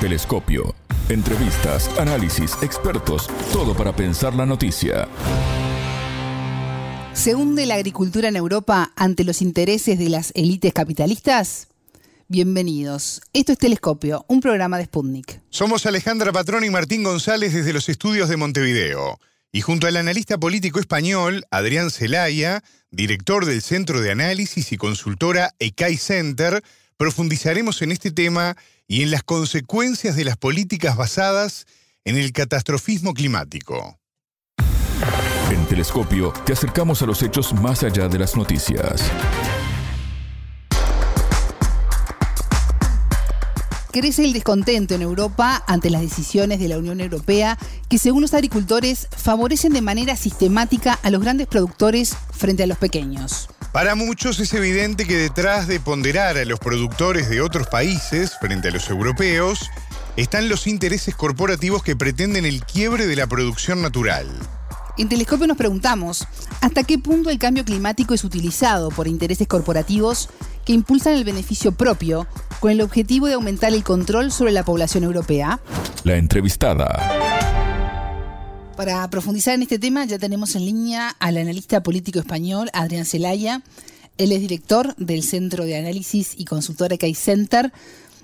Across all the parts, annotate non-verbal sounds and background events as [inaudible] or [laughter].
Telescopio. Entrevistas, análisis, expertos, todo para pensar la noticia. ¿Se hunde la agricultura en Europa ante los intereses de las élites capitalistas? Bienvenidos. Esto es Telescopio, un programa de Sputnik. Somos Alejandra Patrón y Martín González desde los estudios de Montevideo. Y junto al analista político español Adrián Celaya, director del Centro de Análisis y consultora ECAI Center, profundizaremos en este tema y en las consecuencias de las políticas basadas en el catastrofismo climático. En Telescopio te acercamos a los hechos más allá de las noticias. Crece el descontento en Europa ante las decisiones de la Unión Europea que, según los agricultores, favorecen de manera sistemática a los grandes productores frente a los pequeños. Para muchos es evidente que detrás de ponderar a los productores de otros países frente a los europeos, están los intereses corporativos que pretenden el quiebre de la producción natural. En Telescopio nos preguntamos, ¿hasta qué punto el cambio climático es utilizado por intereses corporativos que impulsan el beneficio propio con el objetivo de aumentar el control sobre la población europea? La entrevistada. Para profundizar en este tema ya tenemos en línea al analista político español Adrián Celaya. Él es director del Centro de Análisis y Consultora CAI Center.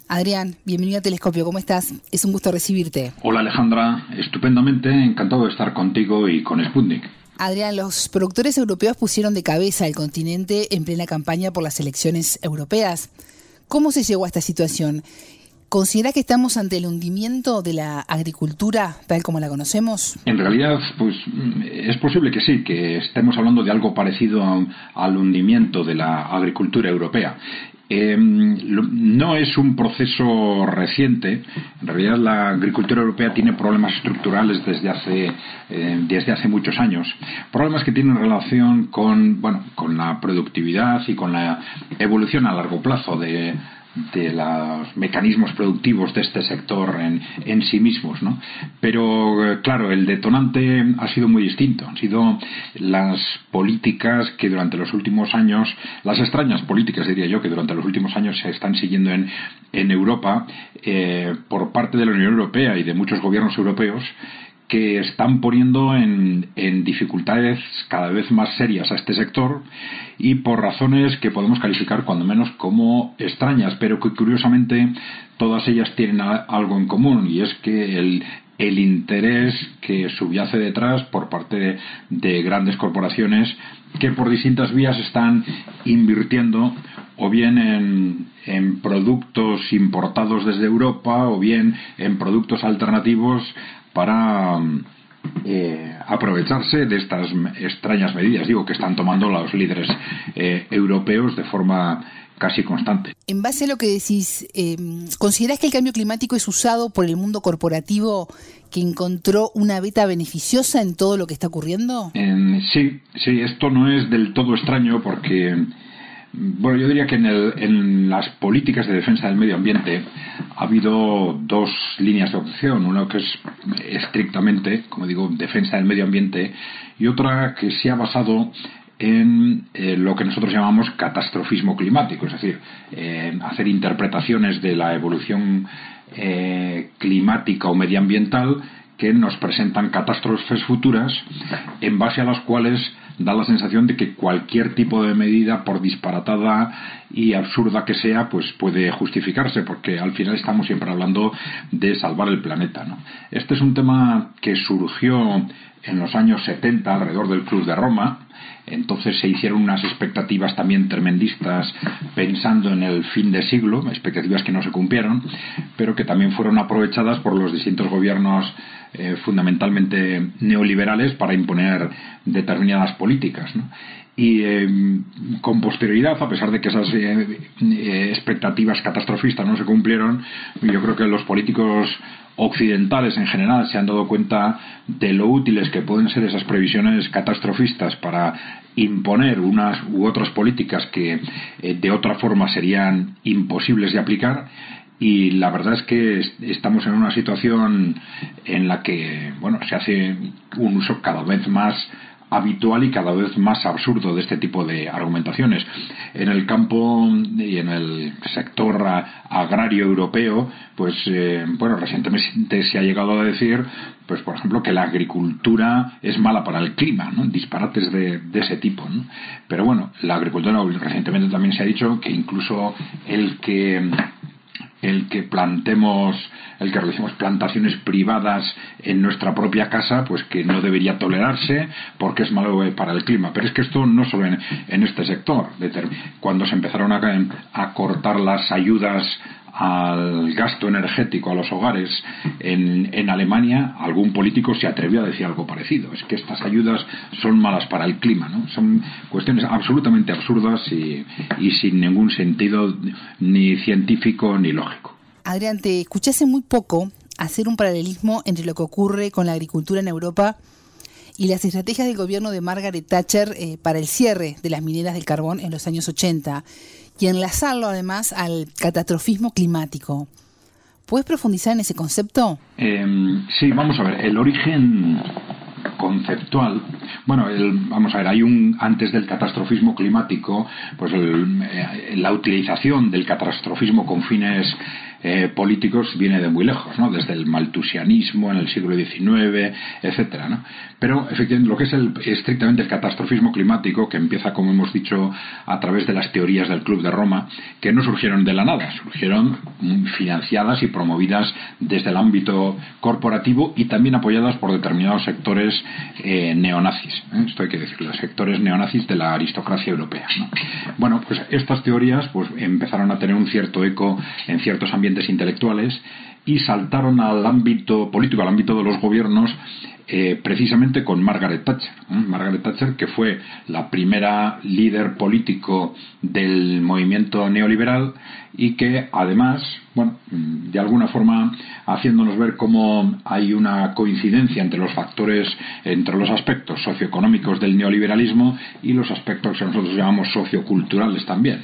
Adrián, bienvenido a Telescopio, ¿cómo estás? Es un gusto recibirte. Hola Alejandra, estupendamente, encantado de estar contigo y con Sputnik. Adrián, los productores europeos pusieron de cabeza al continente en plena campaña por las elecciones europeas. ¿Cómo se llegó a esta situación? ¿Considera que estamos ante el hundimiento de la agricultura tal como la conocemos? En realidad, pues es posible que sí, que estemos hablando de algo parecido al hundimiento de la agricultura europea. Em, no es un proceso reciente. En realidad, la agricultura europea tiene problemas estructurales desde hace, eh, desde hace muchos años. Problemas que tienen relación con, bueno, con la productividad y con la evolución a largo plazo de, de los mecanismos productivos de este sector en, en sí mismos, ¿no? Pero eh, claro, el detonante ha sido muy distinto. Han sido las políticas que durante los últimos años, las extrañas políticas diría yo, que durante los últimos años se están siguiendo en, en Europa eh, por parte de la Unión Europea y de muchos gobiernos europeos que están poniendo en, dificultades cada vez más serias a este sector y por razones que podemos calificar cuando menos como extrañas, pero que curiosamente todas ellas tienen algo en común y es que el, el interés que subyace detrás por parte de, grandes corporaciones que por distintas vías están invirtiendo o bien en, en, productos importados desde Europa o bien en productos alternativos para eh, aprovecharse de estas extrañas medidas, digo, que están tomando los líderes eh, europeos de forma casi constante. En base a lo que decís, eh, ¿considerás que el cambio climático es usado por el mundo corporativo que encontró una beta beneficiosa en todo lo que está ocurriendo? sí, sí, esto no es del todo extraño porque bueno, yo diría que en, las políticas de defensa del medio ambiente ha habido dos líneas de opción. Una que es estrictamente, como digo, defensa del medio ambiente y otra que se ha basado en eh, lo que nosotros llamamos catastrofismo climático, es decir, hacer interpretaciones de la evolución eh, climática o medioambiental que nos presentan catástrofes futuras en base a las cuales da la sensación de que cualquier tipo de medida, por disparatada y absurda que sea, pues puede justificarse, porque al final estamos siempre hablando de salvar el planeta. Este es un tema que surgió en los años 70 alrededor del Club de Roma. Entonces se hicieron unas expectativas también tremendistas pensando en el fin de siglo, expectativas que no se cumplieron, pero que también fueron aprovechadas por los distintos gobiernos eh, fundamentalmente neoliberales para imponer determinadas políticas. Y eh, con posterioridad, a pesar de que esas eh, expectativas catastrofistas no se cumplieron, yo creo que los políticos occidentales en general se han dado cuenta de lo útiles que pueden ser esas previsiones catastrofistas para imponer unas u otras políticas que de otra forma serían imposibles de aplicar. Y la verdad es que estamos en una situación en la que bueno se hace un uso cada vez más habitual y cada vez más absurdo de este tipo de argumentaciones. En el campo y en el sector agrario europeo, pues eh, bueno, recientemente se ha llegado a decir, pues por ejemplo, que la agricultura es mala para el clima, ¿no? disparates de, ese tipo. ¿no? Pero bueno, la agricultura recientemente también se ha dicho que incluso el que el que plantemos, el que realicemos plantaciones privadas en nuestra propia casa, pues que no debería tolerarse porque es malo para el clima. Pero es que esto no solo en, este sector. Cuando se empezaron a cortar las ayudas al gasto energético a los hogares en, en, Alemania, algún político se atrevió a decir algo parecido. Es que estas ayudas son malas para el clima, ¿no? Son cuestiones absolutamente absurdas y, y sin ningún sentido ni científico ni lógico. Adrián, te escuché muy poco hacer un paralelismo entre lo que ocurre con la agricultura en Europa y las estrategias del gobierno de Margaret Thatcher eh, para el cierre de las mineras del carbón en los años 80 y enlazarlo además al catastrofismo climático. ¿Puedes profundizar en ese concepto? Em, sí, vamos a ver. El origen conceptual. Bueno, vamos a ver, hay un antes del catastrofismo climático, pues eh, la utilización del catastrofismo con fines eh, políticos viene de muy lejos, ¿no? desde el maltusianismo en el siglo XIX, etcétera. ¿no? Pero efectivamente lo que es el, estrictamente el catastrofismo climático, que empieza, como hemos dicho, a través de las teorías del Club de Roma, que no surgieron de la nada, surgieron financiadas y promovidas desde el ámbito corporativo y también apoyadas por determinados sectores eh, neonazis. ¿eh? Esto hay que decirlo, sectores neonazis de la aristocracia europea. Bueno, pues estas teorías pues, empezaron a tener un cierto eco en ciertos ambientes intelectuales y saltaron al ámbito político, al ámbito de los gobiernos, eh, precisamente con Margaret Thatcher. Margaret Thatcher, que fue la primera líder político del movimiento neoliberal y que además, bueno, de alguna forma haciéndonos ver cómo hay una coincidencia entre los factores, entre los aspectos socioeconómicos del neoliberalismo y los aspectos que nosotros llamamos socioculturales también.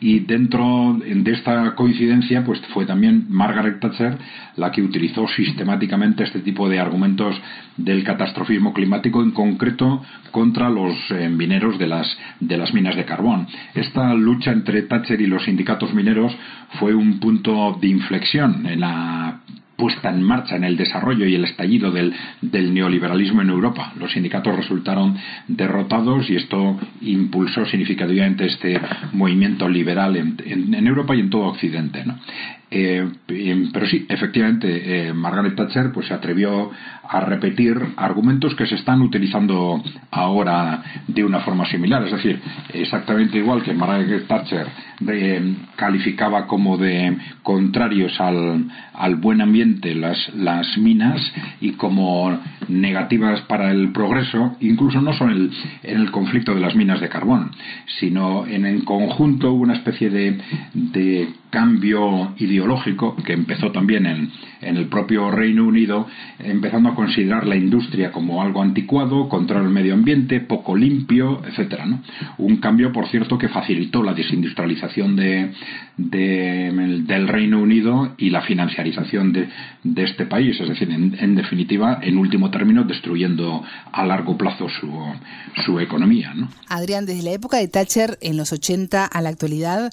Y dentro de esta coincidencia, pues fue también Margaret Thatcher la que utilizó sistemáticamente este tipo de argumentos del catastrofismo climático, en concreto contra los eh, mineros de las, de las minas de carbón. Esta lucha entre Thatcher y los sindicatos mineros fue un punto de inflexión en la puesta en marcha en el desarrollo y el estallido del, neoliberalismo en Europa. Los sindicatos resultaron derrotados y esto impulsó significativamente este movimiento liberal en, Europa y en todo Occidente. Eh, pero sí, efectivamente, eh, Margaret Thatcher pues, se atrevió a repetir argumentos que se están utilizando ahora de una forma similar. Es decir, exactamente igual que Margaret Thatcher eh, calificaba como de contrarios al, al buen ambiente las, las minas y como negativas para el progreso, incluso no solo en el, conflicto de las minas de carbón, sino en el conjunto una especie de cambio ideológico que empezó también en, en el propio Reino Unido, empezando a considerar la industria como algo anticuado, contra el medio ambiente, poco limpio, etcétera. ¿no? Un cambio, por cierto, que facilitó la desindustrialización de, del Reino Unido y la financiarización de, este país, es decir, en, definitiva, en último término, destruyendo a largo plazo su, su economía. ¿no? Adrián, desde la época de Thatcher en los 80 a la actualidad,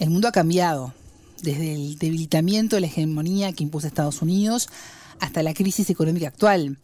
el mundo ha cambiado desde el debilitamiento de la hegemonía que impuso Estados Unidos hasta la crisis económica actual.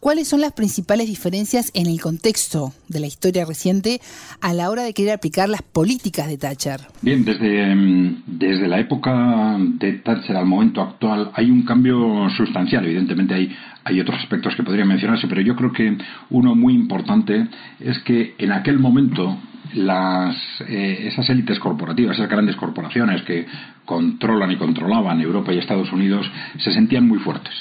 ¿Cuáles son las principales diferencias en el contexto de la historia reciente a la hora de querer aplicar las políticas de Thatcher? Bien, desde, mm, desde la época de Thatcher al momento actual hay un cambio sustancial. Evidentemente hay, hay otros aspectos que podrían mencionarse, pero yo creo que uno muy importante es que en aquel momento las, eh, esas élites corporativas, esas grandes corporaciones que controlan y controlaban Europa y Estados Unidos, se sentían muy fuertes.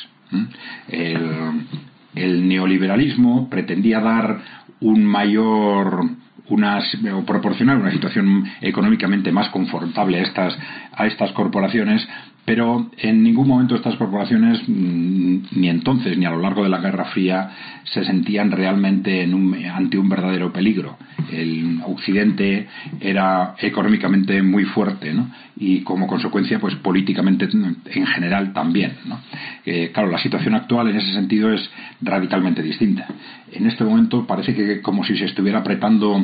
El, neoliberalismo pretendía dar un mayor o proporcionar una situación económicamente más confortable a estas, a estas corporaciones pero en ningún momento estas corporaciones, mm, ni entonces ni a lo largo de la Guerra Fría, se sentían realmente ante un verdadero peligro. El Occidente era económicamente muy fuerte y como consecuencia, pues políticamente en general también. Eh, claro, la situación actual en ese sentido es radicalmente distinta. En este momento parece que como si se estuviera apretando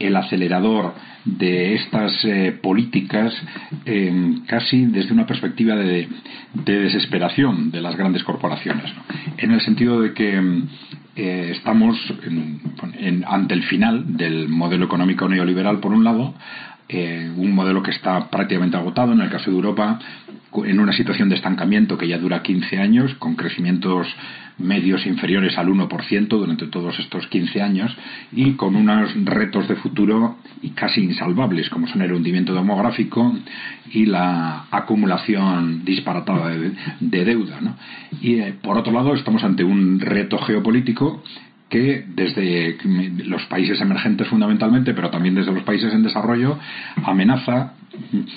el acelerador de estas eh, políticas casi desde una perspectiva de, desesperación de las grandes corporaciones, en el sentido de que eh, estamos ante el final del modelo económico neoliberal, por un lado, eh, un modelo que está prácticamente agotado, en el caso de Europa, en una situación de estancamiento que ya dura 15 años, con crecimientos medios inferiores al 1% durante todos estos 15 años y con unos retos de futuro casi insalvables, como son el hundimiento demográfico y la acumulación disparatada de, deuda. Y eh, por otro lado, estamos ante un reto geopolítico que desde los países emergentes fundamentalmente, pero también desde los países en desarrollo, amenaza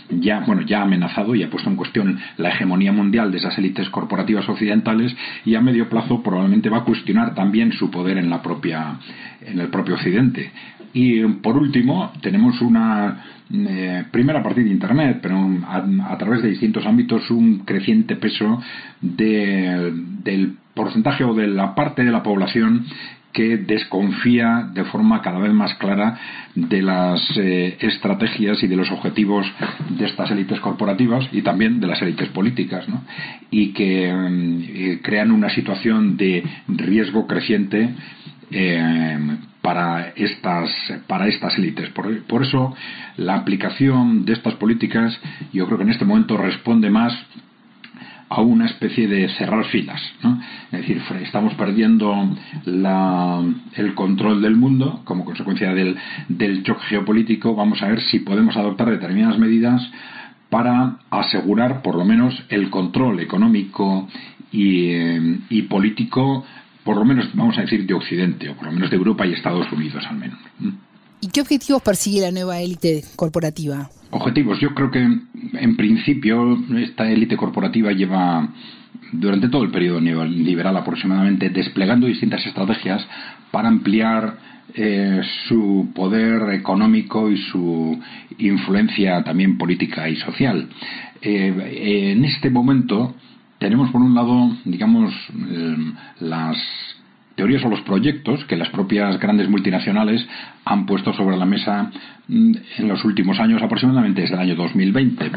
ya bueno ya ha amenazado y ha puesto en cuestión la hegemonía mundial de esas élites corporativas occidentales y a medio plazo probablemente va a cuestionar también su poder en la propia en el propio occidente. Y por último tenemos una eh, primera a partir de internet pero a, través de distintos ámbitos un creciente peso del porcentaje o de la parte de la población que desconfía de forma cada vez más clara de las eh, estrategias y de los objetivos de estas élites corporativas y también de las élites políticas, ¿no? y que mm, eh, crean una situación de riesgo creciente eh, para estas para estas élites. Por, eso la aplicación de estas políticas yo creo que en este momento responde más a una especie de cerrar filas. Es decir, estamos perdiendo el control del mundo como consecuencia del, del choque geopolítico. Vamos a ver si podemos adoptar determinadas medidas para asegurar por lo menos el control económico y, eh, y, político, por lo menos vamos a decir de Occidente, o por lo menos de Europa y Estados Unidos al menos. ¿Y qué objetivos persigue la nueva élite corporativa? Objetivos. Yo creo que en principio esta élite corporativa lleva durante todo el periodo liberal aproximadamente desplegando distintas estrategias para ampliar eh, su poder económico y su influencia también política y social. Eh, en este momento tenemos por un lado, digamos, eh, las teorías o los proyectos que las propias grandes multinacionales han puesto sobre la mesa mm, en los últimos años, aproximadamente desde el año 2020,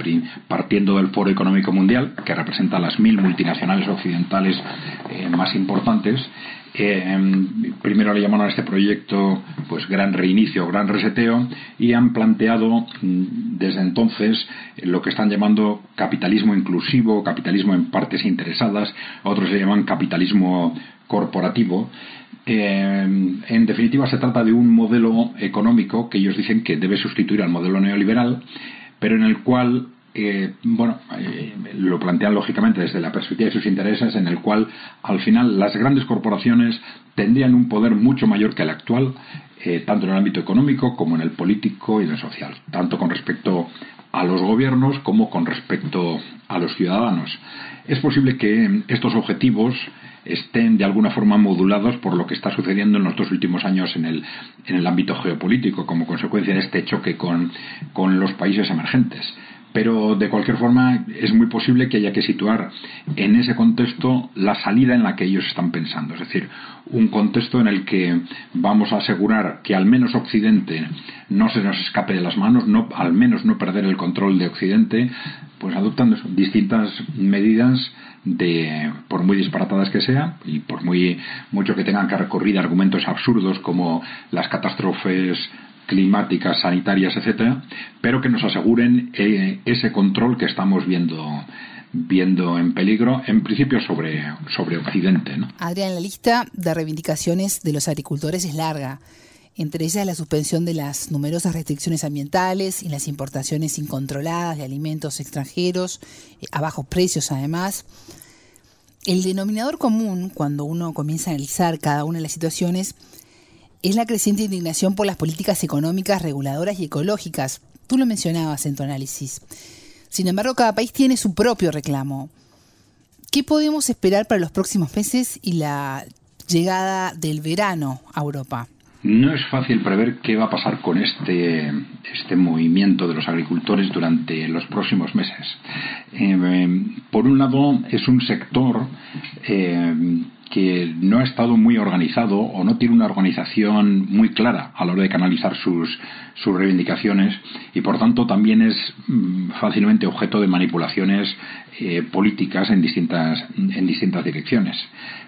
partiendo del Foro Económico Mundial, que representa las mil multinacionales occidentales eh, más importantes. Eh, primero le llamaron a este proyecto pues gran reinicio, gran reseteo y han planteado mm, desde entonces lo que están llamando capitalismo inclusivo, capitalismo en partes interesadas, otros se llaman capitalismo corporativo. Eh, en definitiva, se trata de un modelo económico que ellos dicen que debe sustituir al modelo neoliberal, pero en el cual eh, bueno, eh, lo plantean lógicamente desde la perspectiva de sus intereses, en el cual al final las grandes corporaciones tendrían un poder mucho mayor que el actual, tanto en el ámbito económico como en el político y en el social, tanto con respecto a los gobiernos como con respecto a los ciudadanos. Es posible que estos objetivos estén de alguna forma modulados por lo que está sucediendo en los dos últimos años en el, en el ámbito geopolítico como consecuencia de este choque con, con los países emergentes. Pero de cualquier forma es muy posible que haya que situar en ese contexto la salida en la que ellos están pensando, es decir, un contexto en el que vamos a asegurar que al menos Occidente no se nos escape de las manos, no, al menos no perder el control de Occidente, pues adoptando distintas medidas de por muy disparatadas que sean y por muy mucho que tengan que recurrir a argumentos absurdos como las catástrofes climáticas, sanitarias, etcétera, pero que nos aseguren eh, ese control que estamos viendo viendo en peligro, en principio sobre, sobre Occidente. ¿no? Adrián, la lista de reivindicaciones de los agricultores es larga entre ellas la suspensión de las numerosas restricciones ambientales y las importaciones incontroladas de alimentos extranjeros eh, a bajos precios además. El denominador común cuando uno comienza a analizar cada una de las situaciones es la creciente indignación por las políticas económicas, reguladoras y ecológicas. Tú lo mencionabas en tu análisis. Sin embargo, cada país tiene su propio reclamo. ¿Qué podemos esperar para los próximos meses y la llegada del verano a Europa? No es fácil prever qué va a pasar con este, este movimiento de los agricultores durante los próximos meses. Eh, por un lado, es un sector eh, que no ha estado muy organizado o no tiene una organización muy clara a la hora de canalizar sus, sus reivindicaciones y por tanto también es mm, fácilmente objeto de manipulaciones eh, políticas en distintas, en distintas direcciones.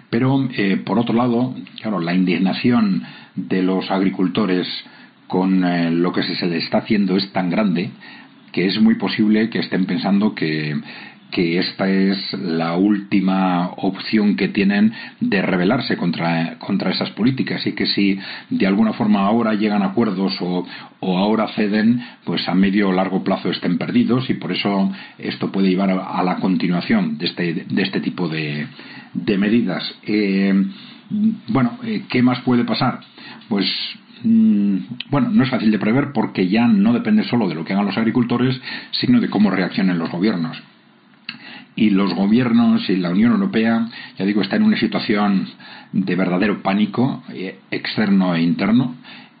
Pero, eh, por otro lado, claro, la indignación de los agricultores con eh, lo que se les está haciendo es tan grande que es muy posible que estén pensando que que esta es la última opción que tienen de rebelarse contra, contra esas políticas y que si de alguna forma ahora llegan a acuerdos o, o, ahora ceden, pues a medio o largo plazo estén perdidos y por eso esto puede llevar a, la continuación de este, de este tipo de, de medidas. Eh, bueno, eh, ¿qué más puede pasar? Pues mm, bueno, no es fácil de prever porque ya no depende solo de lo que hagan los agricultores, sino de cómo reaccionen los gobiernos y los gobiernos y la Unión Europea, ya digo, está en una situación de verdadero pánico eh, externo e interno.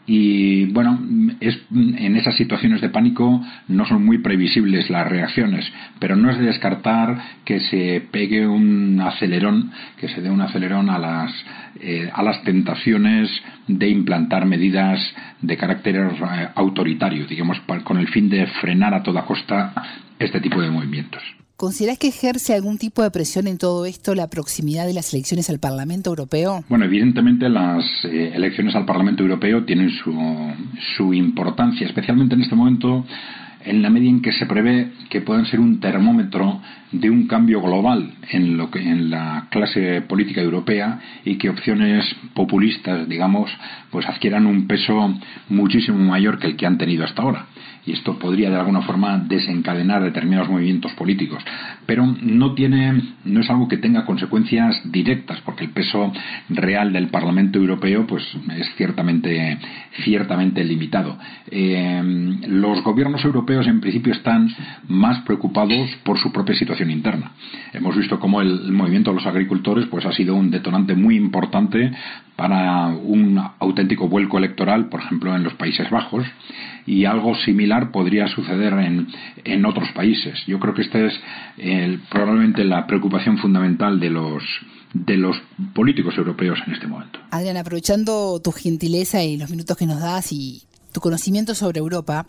Y bueno, es, en esas situaciones de pánico no son muy previsibles las reacciones, pero no es de descartar que se pegue un acelerón, que se dé un acelerón a las, eh, a las tentaciones de implantar medidas de carácter eh, autoritario, digamos, con el fin de frenar a toda costa este tipo de movimientos. ¿Consideras que ejerce algún tipo de presión en todo esto la proximidad de las elecciones al Parlamento Europeo? Bueno, evidentemente las eh, elecciones al Parlamento Europeo tienen su, su importancia, especialmente en este momento en la medida en que se prevé que puedan ser un termómetro de un cambio global en lo que en la clase política europea y que opciones populistas, digamos, pues adquieran un peso muchísimo mayor que el que han tenido hasta ahora y esto podría de alguna forma desencadenar determinados movimientos políticos. Pero no tiene, no es algo que tenga consecuencias directas, porque el peso real del Parlamento Europeo, pues es ciertamente, ciertamente limitado. Eh, los gobiernos europeos, en principio, están más preocupados por su propia situación interna. Hemos visto cómo el, movimiento de los agricultores, pues ha sido un detonante muy importante para un auténtico vuelco electoral, por ejemplo, en los Países Bajos y algo similar podría suceder en, en otros países. Yo creo que esta es probablemente la preocupación fundamental de los de los políticos europeos en este momento. Adrián, aprovechando tu gentileza y los minutos que nos das y tu conocimiento sobre Europa,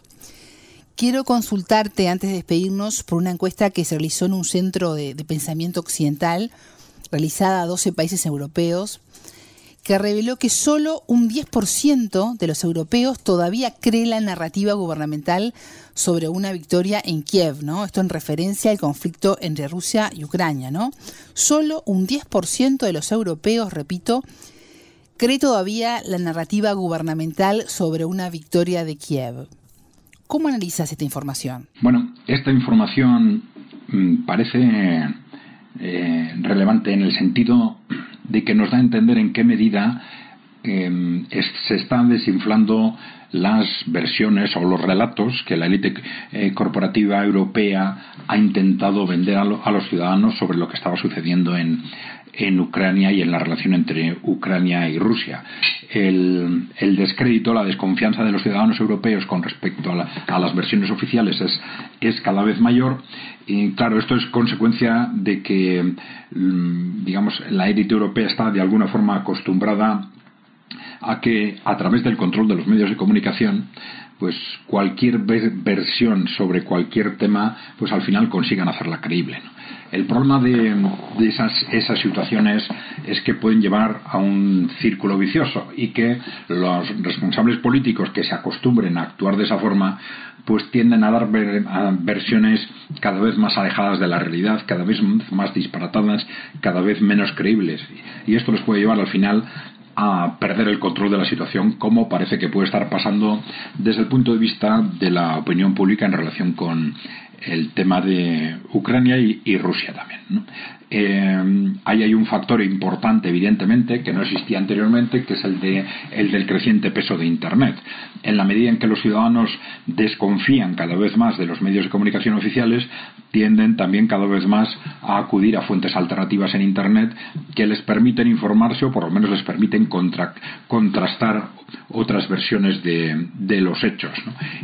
quiero consultarte antes de despedirnos por una encuesta que se realizó en un centro de, de pensamiento occidental realizada a 12 países europeos que reveló que solo un 10% de los europeos todavía cree la narrativa gubernamental sobre una victoria en Kiev, ¿no? Esto en referencia al conflicto entre Rusia y Ucrania, ¿no? Solo un 10% de los europeos, repito, cree todavía la narrativa gubernamental sobre una victoria de Kiev. ¿Cómo analizas esta información? Bueno, esta información mm, parece eh, relevante en el sentido de que nos da a entender en qué medida em, se están desinflando las versiones o los relatos que la élite eh, corporativa europea ha intentado vender a, los ciudadanos sobre lo que estaba sucediendo en, en Ucrania y en la relación entre Ucrania y Rusia. El, descrédito, la desconfianza de los ciudadanos europeos con respecto a, las versiones oficiales es, es, cada vez mayor. Y claro, esto es consecuencia de que, mm, digamos, la élite europea está de alguna forma acostumbrada a que a través del control de los medios de comunicación pues cualquier versión sobre cualquier tema pues al final consigan hacerla creíble el problema de, esas, situaciones es que pueden llevar a un círculo vicioso y que los responsables políticos que se acostumbren a actuar de esa forma pues tienden a dar versiones cada vez más alejadas de la realidad, cada vez más disparatadas, cada vez menos creíbles. Y esto les puede llevar al final a perder el control de la situación, como parece que puede estar pasando desde el punto de vista de la opinión pública en relación con el tema de Ucrania y, Rusia también. Eh, ahí hay un factor importante, evidentemente, que no existía anteriormente, que es el, de, el del creciente peso de Internet. En la medida en que los ciudadanos desconfían cada vez más de los medios de comunicación oficiales, tienden también cada vez más a acudir a fuentes alternativas en Internet que les permiten informarse o por lo menos les permiten contrastar otras versiones de, los hechos.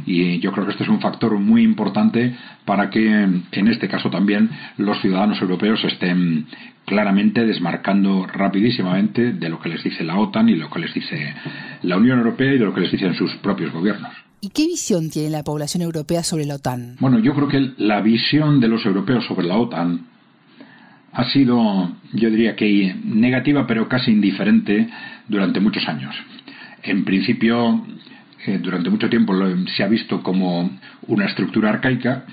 Y yo creo que este es un factor muy importante para que en este caso también los ciudadanos europeos estén claramente desmarcando rapidísimamente de lo que les dice la OTAN y lo que les dice la Unión Europea y de lo que les dicen sus propios gobiernos. ¿Y qué visión tiene la población europea sobre la OTAN? Bueno, yo creo que la visión de los europeos sobre la OTAN ha sido, yo diría que negativa, pero casi indiferente durante muchos años. En principio, eh, durante mucho tiempo se ha visto como una estructura arcaica,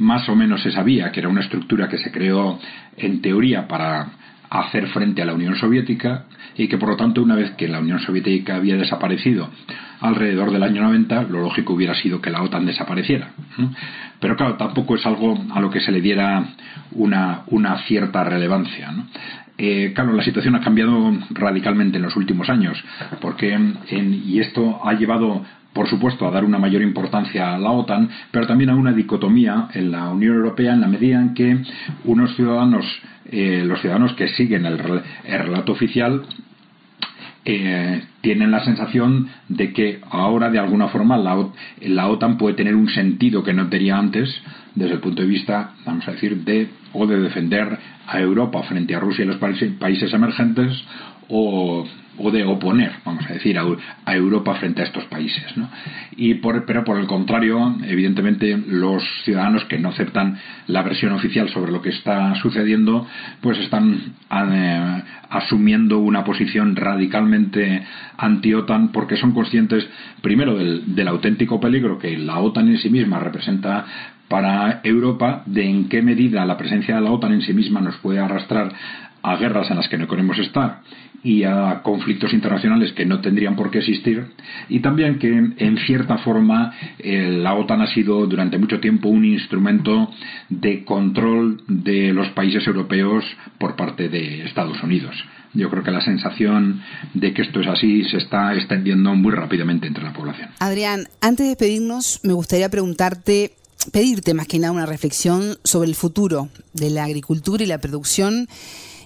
más o menos se sabía que era una estructura que se creó en teoría para hacer frente a la Unión Soviética y que por lo tanto una vez que la Unión Soviética había desaparecido alrededor del año 90 lo lógico hubiera sido que la OTAN desapareciera pero claro tampoco es algo a lo que se le diera una, una cierta relevancia eh, claro, la situación ha cambiado radicalmente en los últimos años, porque y esto ha llevado por supuesto, a dar una mayor importancia a la OTAN, pero también a una dicotomía en la Unión Europea en la medida en que unos ciudadanos, eh, los ciudadanos que siguen el, relato oficial, eh, tienen la sensación de que ahora de alguna forma la, la, OTAN puede tener un sentido que no tenía antes desde el punto de vista, vamos a decir, de o de defender a Europa frente a Rusia y los países emergentes o o de oponer, vamos a decir, a, Europa frente a estos países. ¿no? Y por, pero por el contrario, evidentemente, los ciudadanos que no aceptan la versión oficial sobre lo que está sucediendo, pues están eh, asumiendo una posición radicalmente anti-OTAN porque son conscientes, primero, del, del auténtico peligro que la OTAN en sí misma representa para Europa, de en qué medida la presencia de la OTAN en sí misma nos puede arrastrar a guerras en las que no queremos estar y a conflictos internacionales que no tendrían por qué existir y también que en cierta forma eh, la OTAN ha sido durante mucho tiempo un instrumento de control de los países europeos por parte de Estados Unidos. Yo creo que la sensación de que esto es así se está extendiendo muy rápidamente entre la población. Adrián, antes de despedirnos, me gustaría preguntarte, pedirte más que nada una reflexión sobre el futuro de la agricultura y la producción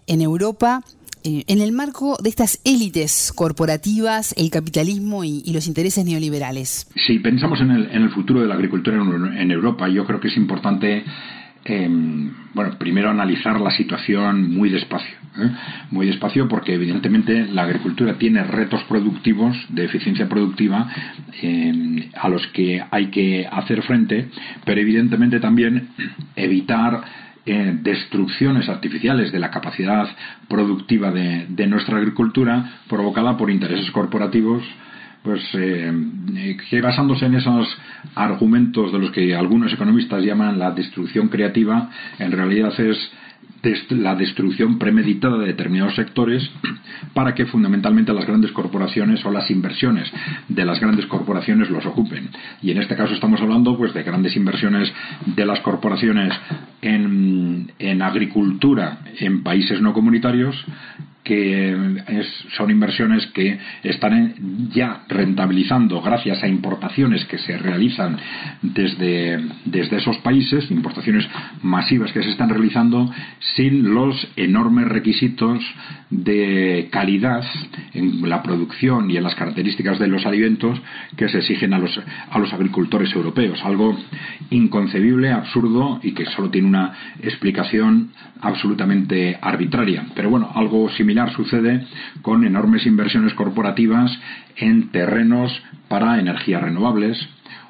en Europa eh, en el marco de estas élites corporativas, el capitalismo y, los intereses neoliberales? Si pensamos en el, futuro de la agricultura en, Europa, yo creo que es importante em, bueno, primero analizar la situación muy despacio. ¿eh? Muy despacio porque evidentemente la agricultura tiene retos productivos, de eficiencia productiva, em, a los que hay que hacer frente, pero evidentemente también evitar eh, destrucciones artificiales de la capacidad productiva de, nuestra agricultura provocada por intereses corporativos pues eh, eh, que basándose en esos argumentos de los que algunos economistas llaman la destrucción creativa en realidad es la destrucción premeditada de determinados sectores [clears throat] para que fundamentalmente las grandes corporaciones o las inversiones de las grandes corporaciones los ocupen. Y en este caso estamos hablando pues de grandes inversiones de las corporaciones en, en agricultura en países no comunitarios que son inversiones que están ya rentabilizando gracias a importaciones que se realizan desde, desde esos países, importaciones masivas que se están realizando sin los enormes requisitos de calidad en la producción y en las características de los alimentos que se exigen a los, a los agricultores europeos. Algo inconcebible, absurdo y que solo tiene una explicación absolutamente arbitraria. Pero bueno, algo similar sucede con enormes inversiones corporativas en terrenos para energías renovables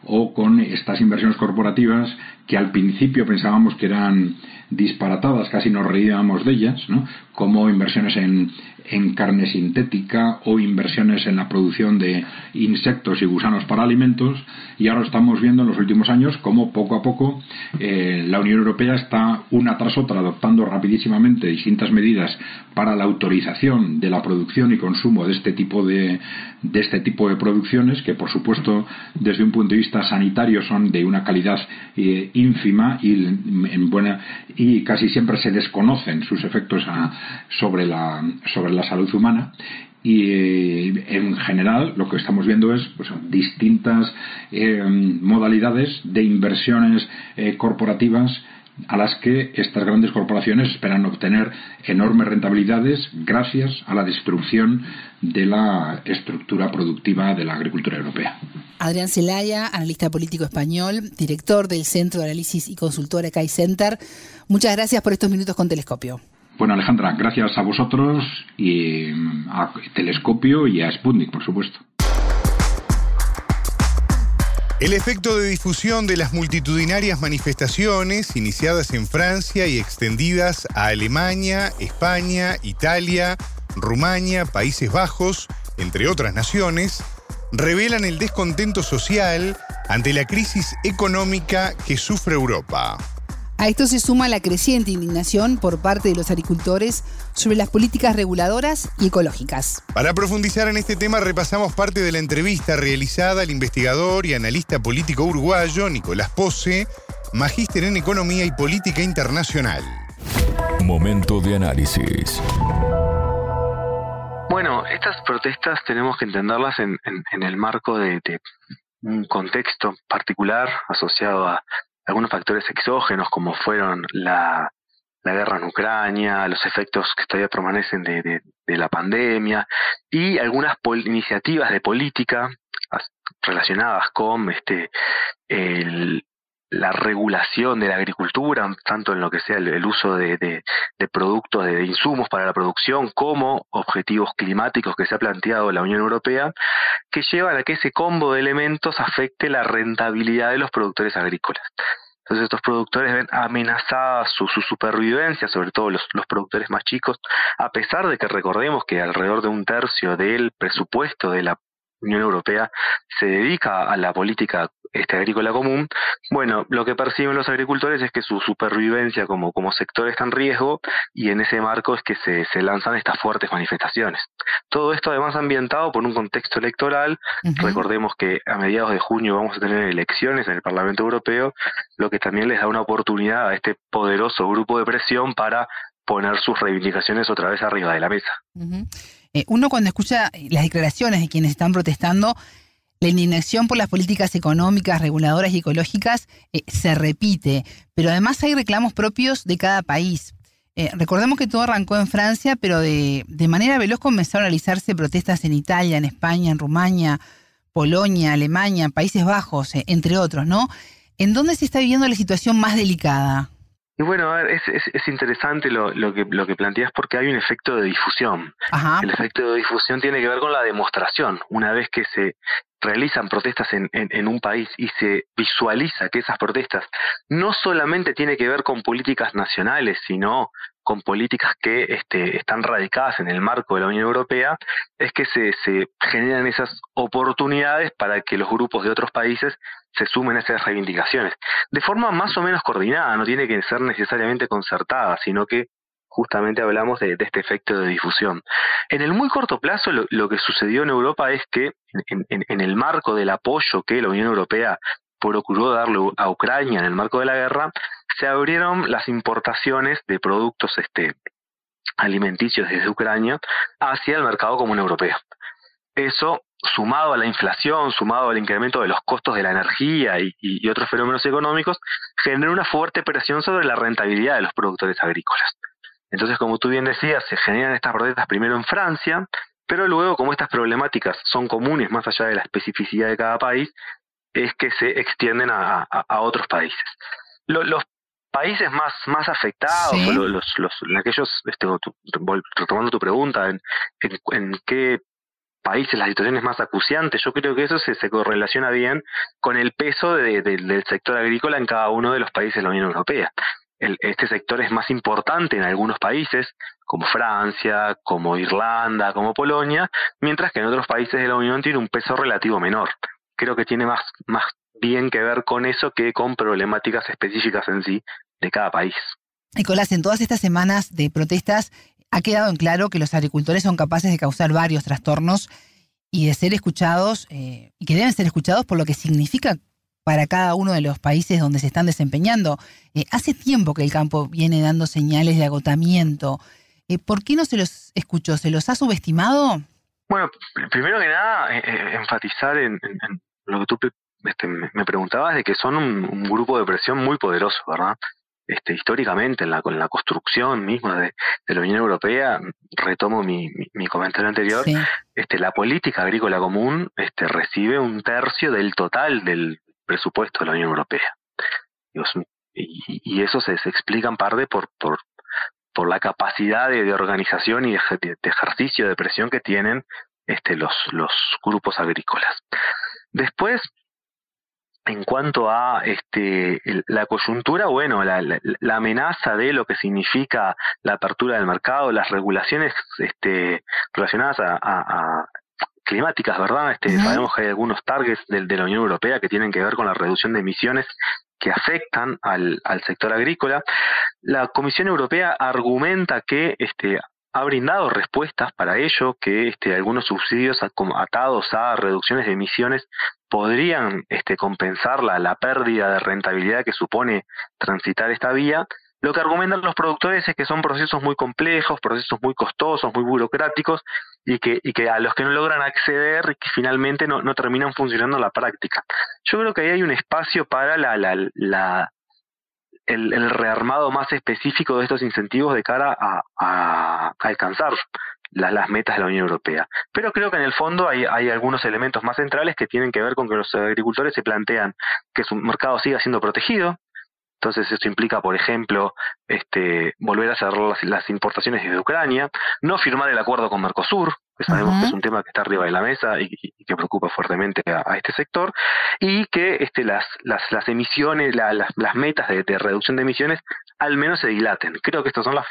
o con estas inversiones corporativas que al principio pensábamos que eran disparatadas, casi nos reíamos de ellas, ¿no? como inversiones en, en carne sintética o inversiones en la producción de insectos y gusanos para alimentos. Y ahora estamos viendo en los últimos años cómo poco a poco eh, la Unión Europea está una tras otra adoptando rapidísimamente distintas medidas para la autorización de la producción y consumo de este tipo de, de este tipo de producciones que por supuesto desde un punto de vista sanitario son de una calidad eh, ínfima y en buena y casi siempre se desconocen sus efectos sobre la sobre la salud humana y eh, en general lo que estamos viendo es pues, distintas eh, modalidades de inversiones eh, corporativas a las que estas grandes corporaciones esperan obtener enormes rentabilidades gracias a la destrucción de la estructura productiva de la agricultura europea. Adrián Celaya, analista político español, director del Centro de Análisis y Consultora CAI Center, muchas gracias por estos minutos con Telescopio. Bueno, Alejandra, gracias a vosotros y mm, a Telescopio y a Sputnik, por supuesto. El efecto de difusión de las multitudinarias manifestaciones iniciadas en Francia y extendidas a Alemania, España, Italia, Rumania, Países Bajos, entre otras naciones, revelan el descontento social ante la crisis económica que sufre Europa. A esto se suma la creciente indignación por parte de los agricultores sobre las políticas reguladoras y ecológicas. Para profundizar en este tema repasamos parte de la entrevista realizada al investigador y analista político uruguayo Nicolás Pose, magíster en Economía y Política Internacional. Momento de análisis. Bueno, estas protestas tenemos que entenderlas en, el marco de un contexto particular asociado a algunos factores exógenos como fueron la, la guerra en Ucrania, los efectos que todavía permanecen de, de, la pandemia y algunas iniciativas de política relacionadas con este el, la regulación de la agricultura, tanto en lo que sea el, uso de, productos, de, insumos para la producción, como objetivos climáticos que se ha planteado la Unión Europea, que llevan a que ese combo de elementos afecte la rentabilidad de los productores agrícolas. Entonces estos productores ven amenazada su, su supervivencia, sobre todo los, los, productores más chicos, a pesar de que recordemos que alrededor de un tercio del presupuesto de la Unión Europea se dedica a la política este, agrícola común, bueno, lo que perciben los agricultores es que su supervivencia como, como sector está en riesgo y en ese marco es que se, se lanzan estas fuertes manifestaciones. Todo esto además ambientado por un contexto electoral. Recordemos que a mediados de junio vamos a tener elecciones en el Parlamento Europeo, lo que también les da una oportunidad a este poderoso grupo de presión para poner sus reivindicaciones otra vez arriba de la mesa. Eh, uno cuando escucha las declaraciones de quienes están protestando, la indignación por las políticas económicas, reguladoras y ecológicas eh, se repite, pero además hay reclamos propios de cada país. Eh, recordemos que todo arrancó en Francia, pero de, de, manera veloz comenzaron a realizarse protestas en Italia, en España, en Rumania, Polonia, Alemania, Países Bajos, entre otros, ¿no? ¿En dónde se está viviendo la situación más delicada? Y bueno, es, es, interesante lo, lo, que, lo que planteas porque hay un efecto de difusión. El efecto de difusión tiene que ver con la demostración. Una vez que se realizan protestas en, en, un país y se visualiza que esas protestas no solamente tiene que ver con políticas nacionales, sino con políticas que este, están radicadas en el marco de la Unión Europea, es que se, generan esas oportunidades para que los grupos de otros países se sumen a esas reivindicaciones. De forma más o menos coordinada, no tiene que ser necesariamente concertada, sino que justamente hablamos de, este efecto de difusión. En el muy corto plazo, lo, que sucedió en Europa es que en, el marco del apoyo que la Unión Europea procuró darle a Ucrania en el marco de la guerra, se abrieron las importaciones de productos este, alimenticios desde Ucrania hacia el mercado común europeo. Eso, sumado a la inflación, sumado al incremento de los costos de la energía y, otros fenómenos económicos, generó una fuerte presión sobre la rentabilidad de los productores agrícolas. Entonces, como tú bien decías, se generan estas protestas primero en Francia, pero luego, como estas problemáticas son comunes más allá de la especificidad de cada país, es que se extienden a, otros países. los países más, más afectados, los, los, los, aquellos, este, retomando tu pregunta, en, en, qué países la situación es más acuciante, yo creo que eso se, se correlaciona bien con el peso de, del sector agrícola en cada uno de los países de la Unión Europea. este sector es más importante en algunos países, como Francia, como Irlanda, como Polonia, mientras que en otros países de la Unión tiene un peso relativo menor. Creo que tiene más, más bien que ver con eso que con problemáticas específicas en sí de cada país. Nicolás, en todas estas semanas de protestas ha quedado en claro que los agricultores son capaces de causar varios trastornos y de ser escuchados, eh, y que deben ser escuchados por lo que significa para cada uno de los países donde se están desempeñando. Eh, hace tiempo que el campo viene dando señales de agotamiento. Eh, ¿Por qué no se los escuchó? ¿Se los ha subestimado? Bueno, primero que nada, enfatizar en, lo que tú este, me preguntabas de que son un, grupo de presión muy poderoso, ¿verdad? Este, históricamente en la, la construcción misma de, la Unión Europea, retomo mi, mi, comentario anterior, este, la política agrícola común este, recibe un tercio del total del presupuesto de la Unión Europea. Y, eso se, explica en parte por, por, por la capacidad de, organización y de, ejercicio de presión que tienen este, los, los grupos agrícolas. Después, en cuanto a este, la coyuntura, bueno, la, la, amenaza de lo que significa la apertura del mercado, las regulaciones este, relacionadas a, climáticas, ¿verdad? Este, Sabemos que hay algunos targets de, de, la Unión Europea que tienen que ver con la reducción de emisiones que afectan al, sector agrícola. La Comisión Europea argumenta que este, ha brindado respuestas para ello, que este, algunos subsidios atados a reducciones de emisiones podrían este, compensar la pérdida de rentabilidad que supone transitar esta vía. Lo que argumentan los productores es que son procesos muy complejos, procesos muy costosos, muy burocráticos y que, a los que no logran acceder y que finalmente no, terminan funcionando en la práctica. Yo creo que ahí hay un espacio para el, rearmado más específico de estos incentivos de cara a, alcanzar las metas de la Unión Europea. Pero creo que en el fondo hay algunos elementos más centrales que tienen que ver con que los agricultores se plantean que su mercado siga siendo protegido, entonces esto implica, por ejemplo, este, volver a cerrar las, importaciones desde Ucrania, no firmar el acuerdo con Mercosur, que sabemos que es un tema que está arriba de la mesa y, que preocupa fuertemente a, este sector, y que este, las, las, las emisiones, las, las metas de, reducción de emisiones al menos se dilaten. Creo que estos son las,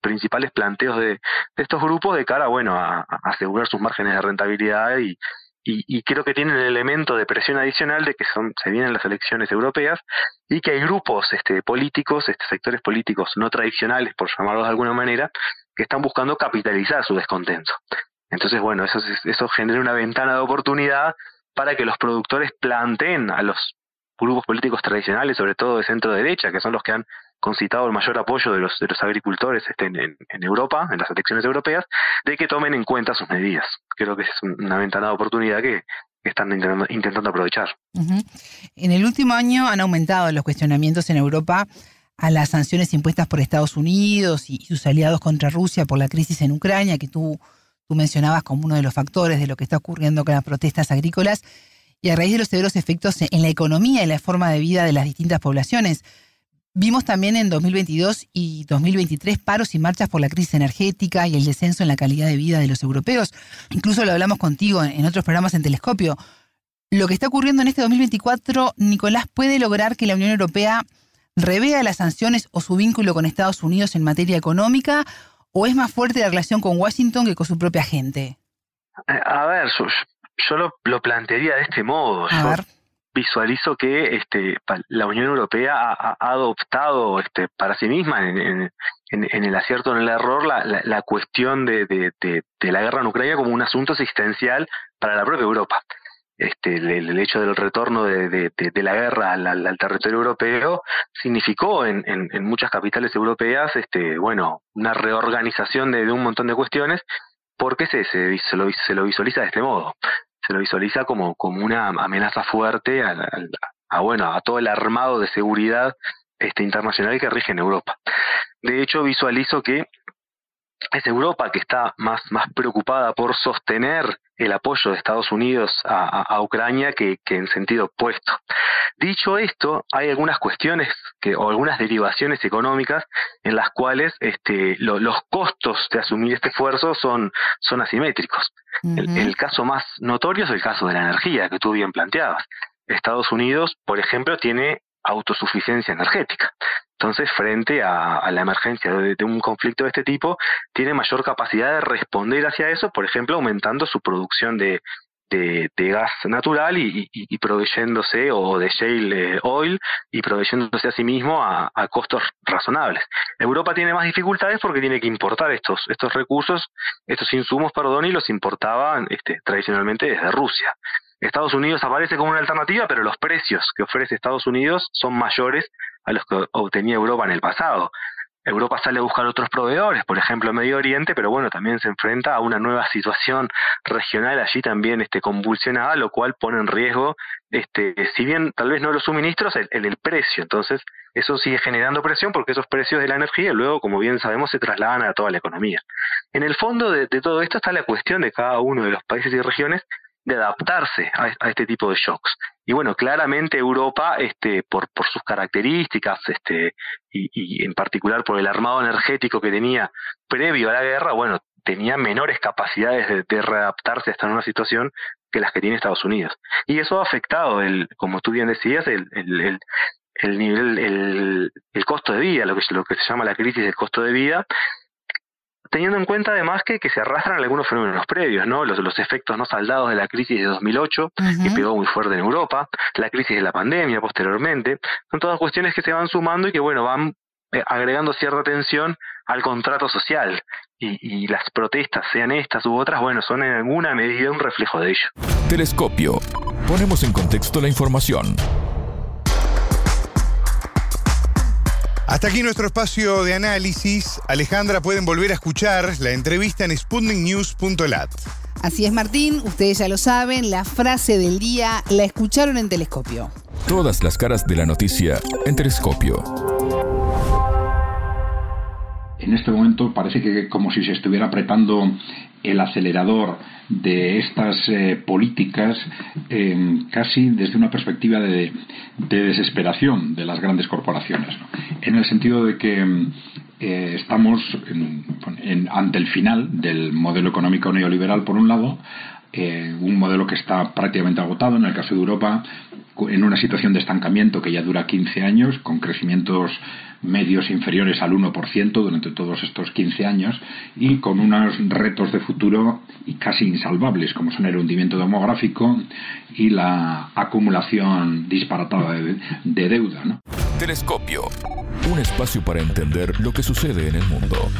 principales planteos de, estos grupos de cara bueno, a, asegurar sus márgenes de rentabilidad y, y, creo que tienen el elemento de presión adicional de que son, se vienen las elecciones europeas y que hay grupos este, políticos, este, sectores políticos no tradicionales, por llamarlos de alguna manera, que están buscando capitalizar su descontento. Entonces, bueno, eso, eso genera una ventana de oportunidad para que los productores planteen a los grupos políticos tradicionales, sobre todo de centro derecha, que son los que han concitado el mayor apoyo de los, de los agricultores este, en, Europa, en las elecciones europeas, de que tomen en cuenta sus medidas. Creo que es una ventana de oportunidad que, están intentando, aprovechar. En el último año han aumentado los cuestionamientos en Europa a las sanciones impuestas por Estados Unidos y sus aliados contra Rusia por la crisis en Ucrania, que tú, tú mencionabas como uno de los factores de lo que está ocurriendo con las protestas agrícolas, y a raíz de los severos efectos en la economía y la forma de vida de las distintas poblaciones. Vimos también en 2022 y 2023 paros y marchas por la crisis energética y el descenso en la calidad de vida de los europeos. Incluso lo hablamos contigo en otros programas en Telescopio. Lo que está ocurriendo en este 2024, Nicolás, ¿puede lograr que la Unión Europea revea las sanciones o su vínculo con Estados Unidos en materia económica? ¿O es más fuerte la relación con Washington que con su propia gente? A ver, yo, lo, plantearía de este modo. A ver visualizo que este, la Unión Europea ha, adoptado este, para sí misma en, el acierto o en el error la, cuestión de, la guerra en Ucrania como un asunto existencial para la propia Europa. Este, el, hecho del retorno de, la guerra al, territorio europeo significó en, en, muchas capitales europeas este, bueno, una reorganización de, un montón de cuestiones porque se, se, lo, se lo visualiza de este modo se lo visualiza como, como una amenaza fuerte a, bueno, a todo el armado de seguridad este, internacional que rige en Europa. De hecho, visualizo que es Europa que está más, más preocupada por sostener el apoyo de Estados Unidos a, Ucrania que, en sentido opuesto. Dicho esto, hay algunas cuestiones que, o algunas derivaciones económicas en las cuales este, los costos de asumir este esfuerzo son, son asimétricos. el, el caso más notorio es el caso de la energía que tú bien planteabas. Estados Unidos, por ejemplo, tiene autosuficiencia energética. Entonces, frente a, la emergencia de, un conflicto de este tipo, tiene mayor capacidad de responder hacia eso, por ejemplo, aumentando su producción de, gas natural y, y, proveyéndose, o de shale eh, oil, y proveyéndose a sí mismo a, costos razonables. Europa tiene más dificultades porque tiene que importar estos, estos recursos, estos insumos, perdón, y los importaba este, tradicionalmente desde Rusia. Estados Unidos aparece como una alternativa, pero los precios que ofrece Estados Unidos son mayores a los que obtenía Europa en el pasado. Europa sale a buscar otros proveedores, por ejemplo Medio Oriente, pero bueno, también se enfrenta a una nueva situación regional allí también este, convulsionada, lo cual pone en riesgo, este, si bien tal vez no los suministros, el, el, precio. Entonces, eso sigue generando presión porque esos precios de la energía luego, como bien sabemos, se trasladan a toda la economía. En el fondo de todo esto está la cuestión de cada uno de los países y regiones de adaptarse a, este tipo de shocks. Y bueno, claramente Europa, este, por, sus características, este, y, en particular por el armado energético que tenía previo a la guerra, bueno, tenía menores capacidades de, readaptarse a esta nueva situación que las que tiene Estados Unidos. Y eso ha afectado, el, como tú bien decías, el, el, el nivel, el, el, costo de vida, lo que, lo que se llama la crisis del costo de vida, teniendo en cuenta además que, que se arrastran algunos fenómenos previos, ¿no? Los, los efectos no saldados de la crisis de 2008, que pegó muy fuerte en Europa, la crisis de la pandemia posteriormente, son todas cuestiones que se van sumando y que, bueno, van eh, agregando cierta tensión al contrato social. Y, y, las protestas, sean estas u otras, bueno, son en alguna medida un reflejo de ello. Telescopio. Ponemos en contexto la información. Hasta aquí nuestro espacio de análisis. Alejandra, pueden volver a escuchar la entrevista en sputniknews.lat. Así es, Martín, ustedes ya lo saben, la frase del día la escucharon en Telescopio. Todas las caras de la noticia en Telescopio. En este momento parece que como si se estuviera apretando el acelerador de estas eh, políticas casi desde una perspectiva de, desesperación de las grandes corporaciones, en el sentido de que eh, estamos ante el final del modelo económico neoliberal, por un lado, eh, un modelo que está prácticamente agotado, en el caso de Europa, en una situación de estancamiento que ya dura 15 años, con crecimientos medios inferiores al 1% durante todos estos 15 años y con unos retos de futuro casi insalvables, como son el hundimiento demográfico y la acumulación disparatada de, de deuda. Telescopio, un espacio para entender lo que sucede en el mundo.